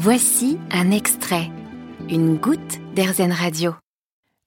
Voici un extrait, une goutte d'Airzen Radio.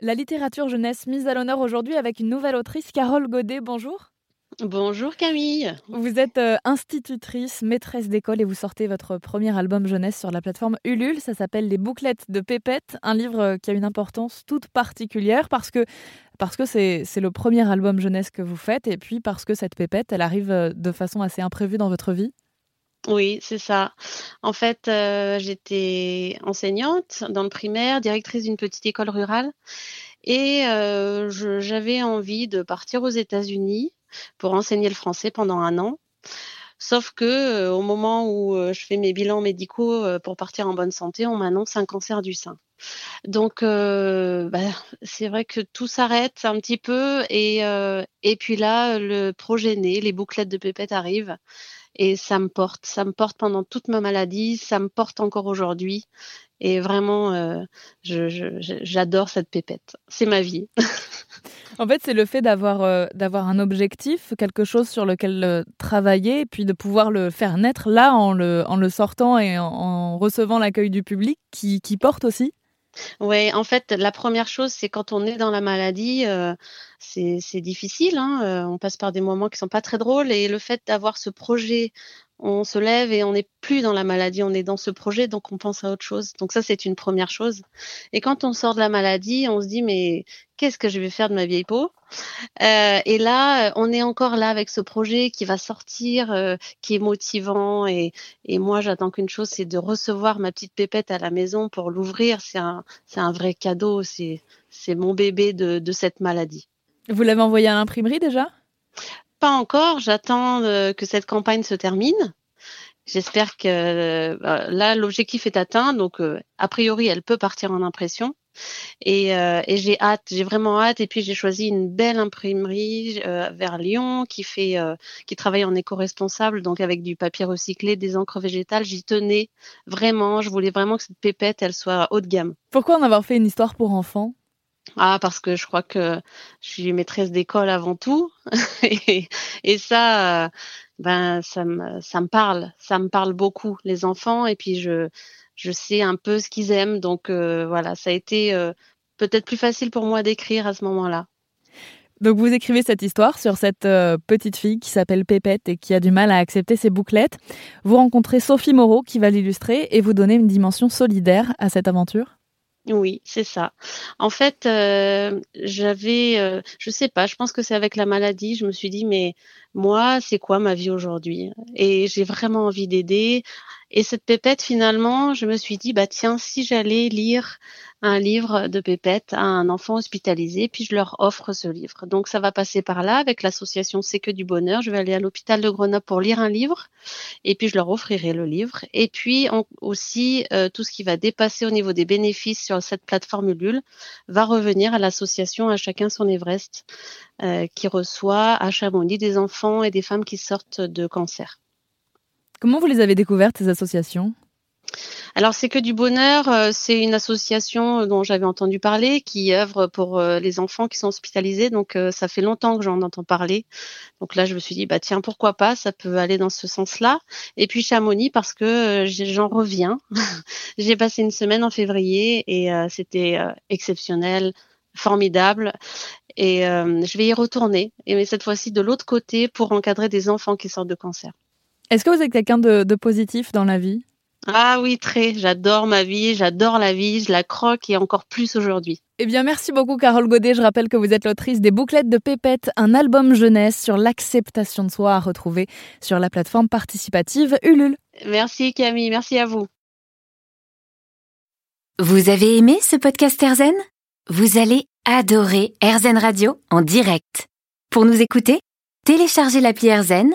La littérature jeunesse mise à l'honneur aujourd'hui avec une nouvelle autrice, Carole Godet. Bonjour. Bonjour Camille. Vous êtes euh, institutrice, maîtresse d'école et vous sortez votre premier album jeunesse sur la plateforme Ulule. Ça s'appelle Les bouclettes de Pépette, un livre euh, qui a une importance toute particulière parce que parce que c'est le premier album jeunesse que vous faites et puis parce que cette pépette, elle arrive euh, de façon assez imprévue dans votre vie. Oui, c'est ça. En fait, euh, j'étais enseignante dans le primaire, directrice d'une petite école rurale et euh, j'avais envie de partir aux États-Unis pour enseigner le français pendant un an. Sauf que euh, au moment où je fais mes bilans médicaux pour partir en bonne santé, on m'annonce un cancer du sein. Donc bah, c'est vrai que tout s'arrête un petit peu et, et puis là le projet né, les bouclettes de pépette arrivent et ça me porte, ça me porte pendant toute ma maladie, ça me porte encore aujourd'hui. Et vraiment, euh, j'adore cette pépette. C'est ma vie. en fait, c'est le fait d'avoir euh, d'avoir un objectif, quelque chose sur lequel euh, travailler, puis de pouvoir le faire naître là en le, en le sortant et en, recevant l'accueil du public qui, qui porte aussi. Oui, en fait, la première chose, c'est quand on est dans la maladie, euh, c'est difficile. Hein, on passe par des moments qui sont pas très drôles et le fait d'avoir ce projet on se lève et on n'est plus dans la maladie, on est dans ce projet, donc on pense à autre chose. Donc ça, c'est une première chose. Et quand on sort de la maladie, on se dit, mais qu'est-ce que je vais faire de ma vieille peau? Euh, Et là, on est encore là avec ce projet qui va sortir, euh, qui est motivant. Et, et moi, j'attends qu'une chose, c'est de recevoir ma petite pépette à la maison pour l'ouvrir. C'est un, c'est un vrai cadeau, c'est, c'est mon bébé de, de cette maladie. Vous l'avez envoyé à l'imprimerie déjà? Pas encore. J'attends euh, que cette campagne se termine. J'espère que euh, là, l'objectif est atteint. Donc, euh, a priori, elle peut partir en impression. Et, j'ai hâte, j'ai vraiment hâte. Et puis j'ai choisi une belle imprimerie vers Lyon qui fait, qui travaille en éco-responsable, donc avec du papier recyclé, des encres végétales. J'y tenais vraiment. Je voulais vraiment que cette pépette, elle soit haut de gamme. Pourquoi en avoir fait une histoire pour enfants? Ah, parce que je crois que je suis maîtresse d'école avant tout. et, ça, euh, ben, ça me, parle. Ça me parle beaucoup, les enfants. Et puis, je, je sais un peu ce qu'ils aiment. Donc, euh, voilà, ça a été euh, peut-être plus facile pour moi d'écrire à ce moment-là. Donc vous écrivez cette histoire sur cette petite fille qui s'appelle Pépette et qui a du mal à accepter ses bouclettes. Vous rencontrez Sophie Moreau qui va l'illustrer et vous donner une dimension solidaire à cette aventure. Oui, c'est ça. En fait, euh, j'avais, euh, je sais pas, je pense que c'est avec la maladie, je me suis dit, mais moi, c'est quoi ma vie aujourd'hui? Et j'ai vraiment envie d'aider. Et cette pépette, finalement, je me suis dit, bah tiens, si j'allais lire un livre de pépette à un enfant hospitalisé, puis je leur offre ce livre. Donc ça va passer par là avec l'association C'est que du bonheur. Je vais aller à l'hôpital de Grenoble pour lire un livre, et puis je leur offrirai le livre. Et puis aussi, euh, tout ce qui va dépasser au niveau des bénéfices sur cette plateforme Ulule va revenir à l'association À chacun son Everest, euh, qui reçoit à Chamonix des enfants et des femmes qui sortent de cancer. Comment vous les avez découvertes, ces associations? Alors c'est que du bonheur, euh, c'est une association dont j'avais entendu parler qui œuvre pour euh, les enfants qui sont hospitalisés. Donc euh, ça fait longtemps que j'en entends parler. Donc là je me suis dit bah tiens pourquoi pas, ça peut aller dans ce sens-là. Et puis Chamonix parce que j'en reviens. J'ai passé une semaine en février et c'était exceptionnel, formidable. Et je vais y retourner, et mais cette fois-ci de l'autre côté pour encadrer des enfants qui sortent de cancer. Est-ce que vous êtes quelqu'un de, positif dans la vie? Ah oui, très. J'adore ma vie, j'adore la vie, je la croque et encore plus aujourd'hui. Eh bien, merci beaucoup, Carole Godet. Je rappelle que vous êtes l'autrice des Bouclettes de Pépette, un album jeunesse sur l'acceptation de soi à retrouver sur la plateforme participative Ulule. Merci, Camille. Merci à vous. Vous avez aimé ce podcast Erzen Vous allez adorer Erzen Radio en direct. Pour nous écouter, téléchargez l'appli Erzen